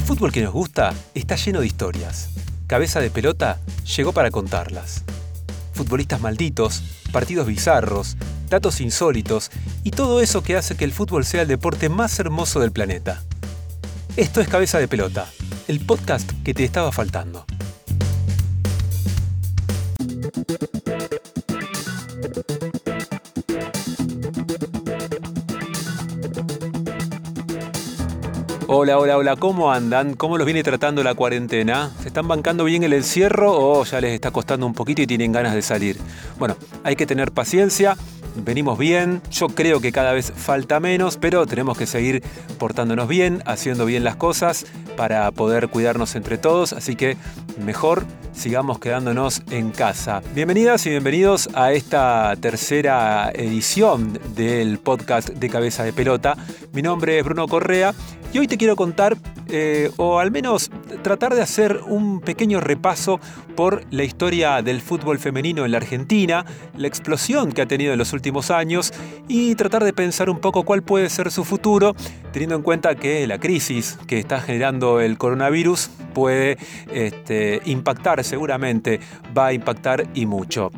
El fútbol que nos gusta está lleno de historias. Cabeza de pelota llegó para contarlas. Futbolistas malditos, partidos bizarros, datos insólitos y todo eso que hace que el fútbol sea el deporte más hermoso del planeta. Esto es Cabeza de Pelota, el podcast que te estaba faltando. Hola, hola, hola, ¿cómo andan? ¿Cómo los viene tratando la cuarentena? ¿Se están bancando bien el encierro o ya les está costando un poquito y tienen ganas de salir? Bueno, hay que tener paciencia venimos bien, yo creo que cada vez falta menos, pero tenemos que seguir portándonos bien, haciendo bien las cosas para poder cuidarnos entre todos, así que mejor sigamos quedándonos en casa. Bienvenidas y bienvenidos a esta tercera edición del podcast de Cabeza de Pelota. Mi nombre es Bruno Correa y hoy te quiero contar, eh, o al menos tratar de hacer un pequeño repaso por la historia del fútbol femenino en la Argentina, la explosión que ha tenido en los últimos años y tratar de pensar un poco cuál puede ser su futuro, teniendo en cuenta que la crisis que está generando el coronavirus puede este, impactar seguramente, va a impactar y mucho.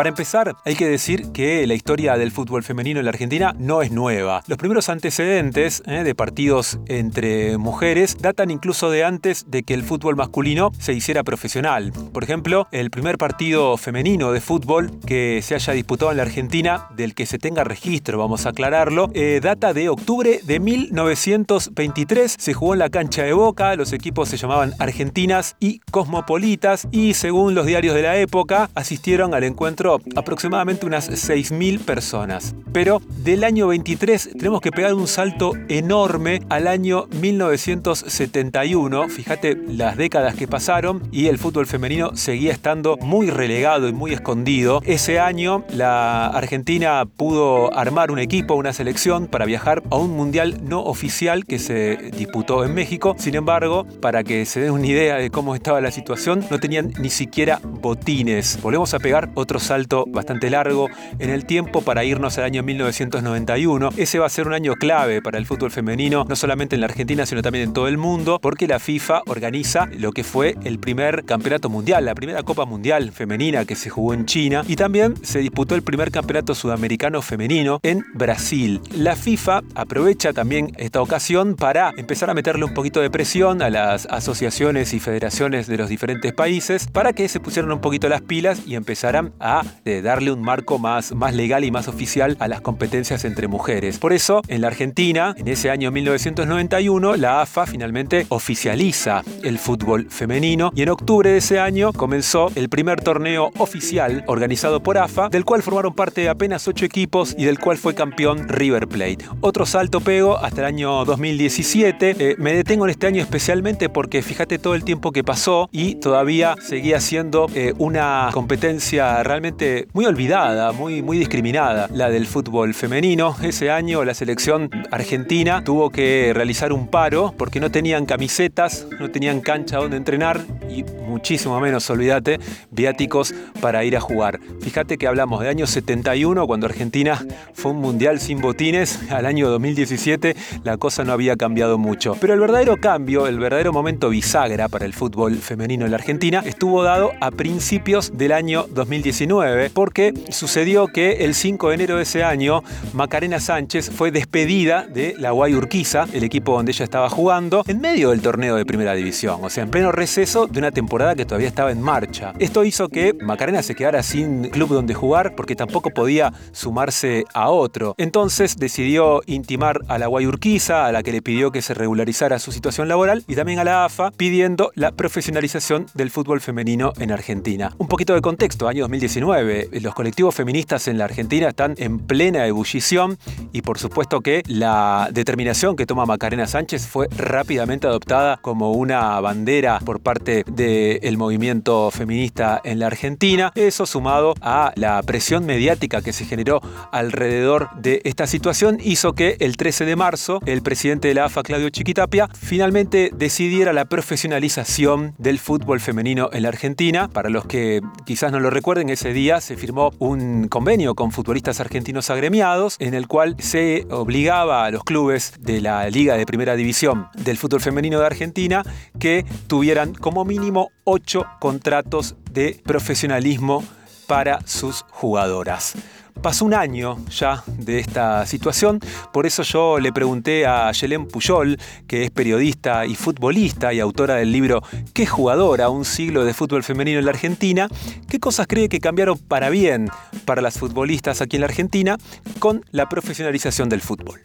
Para empezar, hay que decir que la historia del fútbol femenino en la Argentina no es nueva. Los primeros antecedentes eh, de partidos entre mujeres datan incluso de antes de que el fútbol masculino se hiciera profesional. Por ejemplo, el primer partido femenino de fútbol que se haya disputado en la Argentina, del que se tenga registro, vamos a aclararlo, eh, data de octubre de 1923. Se jugó en la cancha de Boca, los equipos se llamaban Argentinas y Cosmopolitas y según los diarios de la época asistieron al encuentro aproximadamente unas 6.000 personas. Pero del año 23 tenemos que pegar un salto enorme al año 1971. Fíjate las décadas que pasaron y el fútbol femenino seguía estando muy relegado y muy escondido. Ese año la Argentina pudo armar un equipo, una selección para viajar a un mundial no oficial que se disputó en México. Sin embargo, para que se den una idea de cómo estaba la situación, no tenían ni siquiera botines. Volvemos a pegar otro salto bastante largo en el tiempo para irnos al año 1991. Ese va a ser un año clave para el fútbol femenino, no solamente en la Argentina, sino también en todo el mundo, porque la FIFA organiza lo que fue el primer campeonato mundial, la primera Copa Mundial femenina que se jugó en China, y también se disputó el primer campeonato sudamericano femenino en Brasil. La FIFA aprovecha también esta ocasión para empezar a meterle un poquito de presión a las asociaciones y federaciones de los diferentes países para que se pusieran un poquito las pilas y empezaran a de darle un marco más, más legal y más oficial a las competencias entre mujeres. Por eso, en la Argentina, en ese año 1991, la AFA finalmente oficializa el fútbol femenino y en octubre de ese año comenzó el primer torneo oficial organizado por AFA, del cual formaron parte apenas ocho equipos y del cual fue campeón River Plate. Otro salto pego hasta el año 2017. Eh, me detengo en este año especialmente porque fíjate todo el tiempo que pasó y todavía seguía siendo eh, una competencia realmente muy olvidada, muy, discriminada, la del fútbol femenino. Ese año la selección argentina tuvo que realizar un paro porque no tenían camisetas, no tenían cancha donde entrenar y muchísimo menos, olvídate, viáticos para ir a jugar. Fíjate que hablamos de año 71, cuando Argentina fue un mundial sin botines, al año 2017 la cosa no había cambiado mucho. Pero el verdadero cambio, el verdadero momento bisagra para el fútbol femenino en la Argentina estuvo dado a principios del año 2019 porque sucedió que el 5 de enero de ese año Macarena Sánchez fue despedida de la Guay Urquiza, el equipo donde ella estaba jugando, en medio del torneo de primera división, o sea, en pleno receso de una temporada que todavía estaba en marcha. Esto hizo que Macarena se quedara sin club donde jugar porque tampoco podía sumarse a otro. Entonces decidió intimar a la Guay Urquiza, a la que le pidió que se regularizara su situación laboral, y también a la AFA, pidiendo la profesionalización del fútbol femenino en Argentina. Un poquito de contexto, año 2019 los colectivos feministas en la Argentina están en plena ebullición y por supuesto que la determinación que toma Macarena Sánchez fue rápidamente adoptada como una bandera por parte del movimiento feminista en la Argentina. Eso sumado a la presión mediática que se generó alrededor de esta situación hizo que el 13 de marzo el presidente de la AFA, Claudio Chiquitapia, finalmente decidiera la profesionalización del fútbol femenino en la Argentina. Para los que quizás no lo recuerden, ese día se firmó un convenio con futbolistas argentinos agremiados en el cual se obligaba a los clubes de la Liga de Primera División del fútbol femenino de Argentina que tuvieran como mínimo ocho contratos de profesionalismo para sus jugadoras. Pasó un año ya de esta situación, por eso yo le pregunté a Yelén Puyol, que es periodista y futbolista y autora del libro ¿Qué jugadora? Un siglo de fútbol femenino en la Argentina, qué cosas cree que cambiaron para bien para las futbolistas aquí en la Argentina con la profesionalización del fútbol.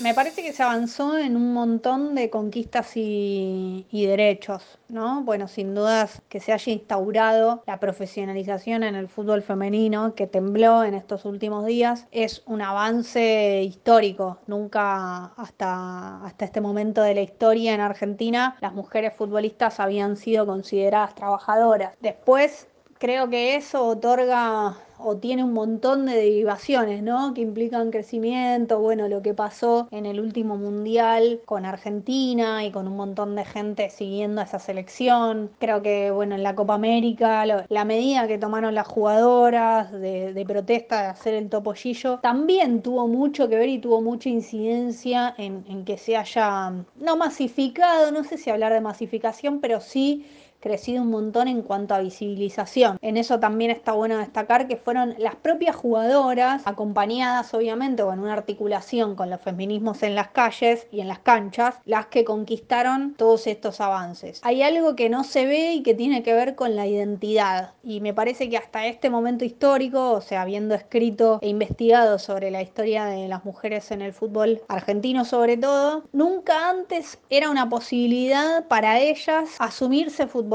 Me parece que se avanzó en un montón de conquistas y, derechos, ¿no? Bueno, sin dudas que se haya instaurado la profesionalización en el fútbol femenino, que tembló en estos últimos días, es un avance histórico. Nunca hasta, hasta este momento de la historia en Argentina las mujeres futbolistas habían sido consideradas trabajadoras. Después creo que eso otorga o tiene un montón de derivaciones, ¿no? Que implican crecimiento, bueno, lo que pasó en el último mundial con Argentina y con un montón de gente siguiendo esa selección. Creo que, bueno, en la Copa América, la medida que tomaron las jugadoras de, protesta de hacer el topollillo, también tuvo mucho que ver y tuvo mucha incidencia en, en que se haya, no masificado, no sé si hablar de masificación, pero sí crecido un montón en cuanto a visibilización. En eso también está bueno destacar que fueron las propias jugadoras, acompañadas obviamente con una articulación con los feminismos en las calles y en las canchas, las que conquistaron todos estos avances. Hay algo que no se ve y que tiene que ver con la identidad y me parece que hasta este momento histórico, o sea, habiendo escrito e investigado sobre la historia de las mujeres en el fútbol argentino sobre todo, nunca antes era una posibilidad para ellas asumirse futbolistas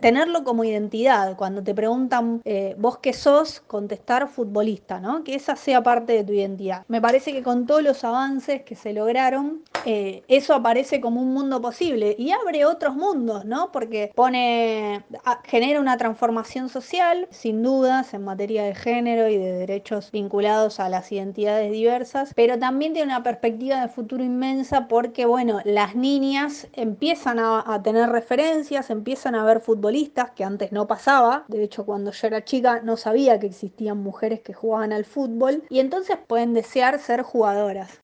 Tenerlo como identidad, cuando te preguntan eh, vos qué sos, contestar futbolista, ¿no? Que esa sea parte de tu identidad. Me parece que con todos los avances que se lograron, eh, eso aparece como un mundo posible y abre otros mundos, ¿no? Porque pone, genera una transformación social, sin dudas, en materia de género y de derechos vinculados a las identidades diversas, pero también tiene una perspectiva de futuro inmensa porque, bueno, las niñas empiezan a, a tener referencias, empiezan a ver futbolistas, que antes no pasaba. De hecho, cuando yo era chica no sabía que existían mujeres que jugaban al fútbol. Y entonces pueden desear ser jugadoras.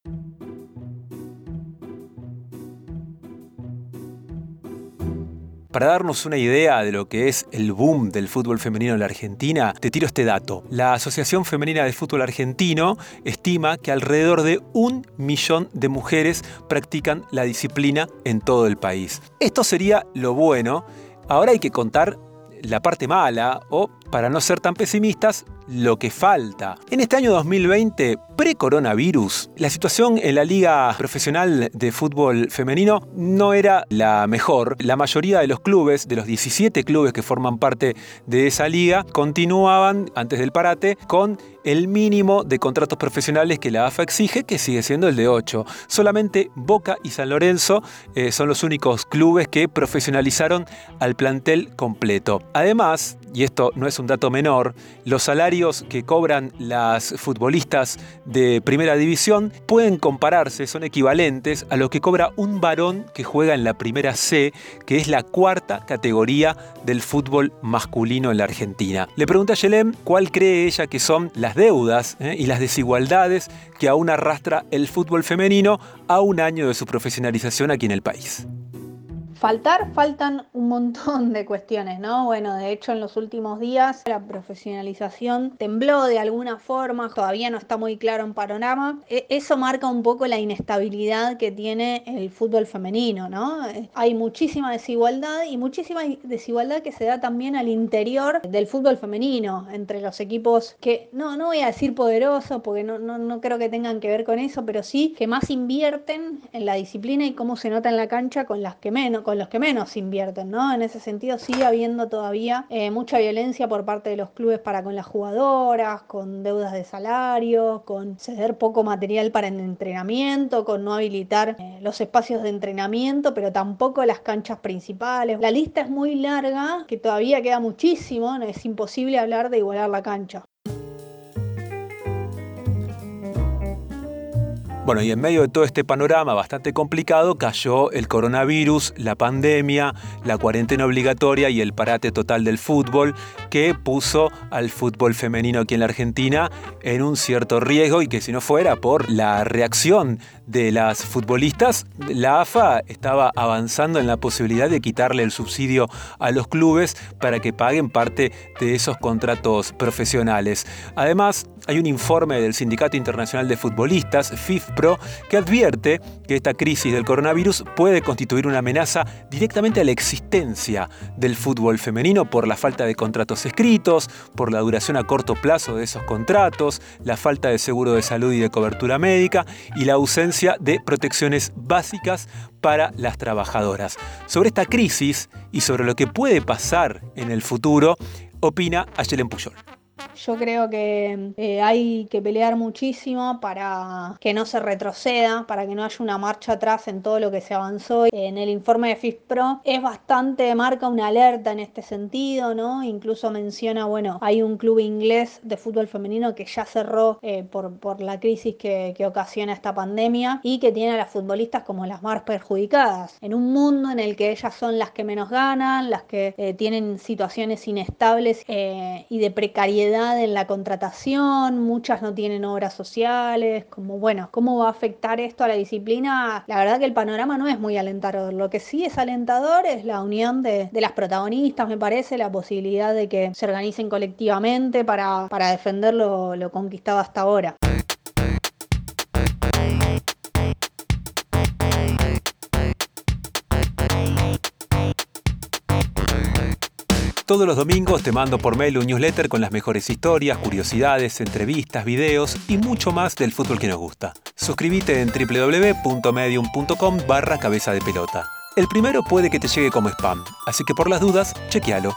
Para darnos una idea de lo que es el boom del fútbol femenino en la Argentina, te tiro este dato. La Asociación Femenina de Fútbol Argentino estima que alrededor de un millón de mujeres practican la disciplina en todo el país. Esto sería lo bueno. Ahora hay que contar la parte mala o, para no ser tan pesimistas, lo que falta. En este año 2020, pre-coronavirus, la situación en la Liga Profesional de Fútbol Femenino no era la mejor. La mayoría de los clubes, de los 17 clubes que forman parte de esa liga, continuaban, antes del parate, con el mínimo de contratos profesionales que la AFA exige, que sigue siendo el de 8. Solamente Boca y San Lorenzo eh, son los únicos clubes que profesionalizaron al plantel completo. Además, y esto no es un dato menor, los salarios que cobran las futbolistas de primera división pueden compararse, son equivalentes a lo que cobra un varón que juega en la primera C, que es la cuarta categoría del fútbol masculino en la Argentina. Le pregunta a Yelem cuál cree ella que son las deudas eh, y las desigualdades que aún arrastra el fútbol femenino a un año de su profesionalización aquí en el país. Faltar, faltan un montón de cuestiones, ¿no? Bueno, de hecho en los últimos días la profesionalización tembló de alguna forma, todavía no está muy claro en panorama. E, eso marca un poco la inestabilidad que tiene el fútbol femenino, ¿no? Eh, hay muchísima desigualdad y muchísima desigualdad que se da también al interior del fútbol femenino, entre los equipos que, no, no voy a decir poderosos, porque no, no, no creo que tengan que ver con eso, pero sí que más invierten en la disciplina y cómo se nota en la cancha con las que menos, los que menos invierten, ¿no? En ese sentido sigue habiendo todavía eh, mucha violencia por parte de los clubes para con las jugadoras, con deudas de salario, con ceder poco material para el entrenamiento, con no habilitar eh, los espacios de entrenamiento, pero tampoco las canchas principales. La lista es muy larga, que todavía queda muchísimo, es imposible hablar de igualar la cancha. Bueno, y en medio de todo este panorama bastante complicado cayó el coronavirus, la pandemia, la cuarentena obligatoria y el parate total del fútbol que puso al fútbol femenino aquí en la Argentina en un cierto riesgo y que si no fuera por la reacción de las futbolistas, la AFA estaba avanzando en la posibilidad de quitarle el subsidio a los clubes para que paguen parte de esos contratos profesionales. Además, hay un informe del Sindicato Internacional de Futbolistas, FIFPRO, que advierte que esta crisis del coronavirus puede constituir una amenaza directamente a la existencia del fútbol femenino por la falta de contratos escritos, por la duración a corto plazo de esos contratos, la falta de seguro de salud y de cobertura médica y la ausencia de protecciones básicas para las trabajadoras. Sobre esta crisis y sobre lo que puede pasar en el futuro, opina Ayelen Puyol. Yo creo que eh, hay que pelear muchísimo para que no se retroceda, para que no haya una marcha atrás en todo lo que se avanzó. En el informe de FIFPRO es bastante, marca una alerta en este sentido, ¿no? Incluso menciona, bueno, hay un club inglés de fútbol femenino que ya cerró eh, por, por, la crisis que, que, ocasiona esta pandemia y que tiene a las futbolistas como las más perjudicadas. En un mundo en el que ellas son las que menos ganan, las que eh, tienen situaciones inestables y de precariedad en la contratación, muchas no tienen obras sociales, como bueno, ¿cómo va a afectar esto a la disciplina? La verdad que el panorama no es muy alentador. Lo que sí es alentador es la unión de, las protagonistas, me parece, la posibilidad de que se organicen colectivamente para, para defender lo conquistado hasta ahora. Todos los domingos te mando por mail un newsletter con las mejores historias, curiosidades, entrevistas, videos y mucho más del fútbol que nos gusta. Suscríbete en www.medium.com barra cabeza de pelota. El primero puede que te llegue como spam, así que por las dudas, chequealo.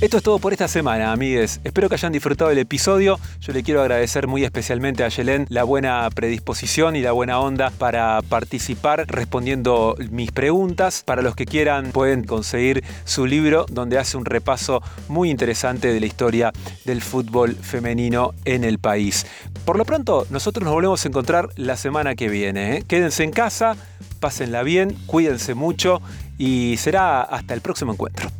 Esto es todo por esta semana, amigues. Espero que hayan disfrutado el episodio. Yo le quiero agradecer muy especialmente a Yelén la buena predisposición y la buena onda para participar respondiendo mis preguntas. Para los que quieran, pueden conseguir su libro donde hace un repaso muy interesante de la historia del fútbol femenino en el país. Por lo pronto, nosotros nos volvemos a encontrar la semana que viene. ¿eh? Quédense en casa, pásenla bien, cuídense mucho y será hasta el próximo encuentro.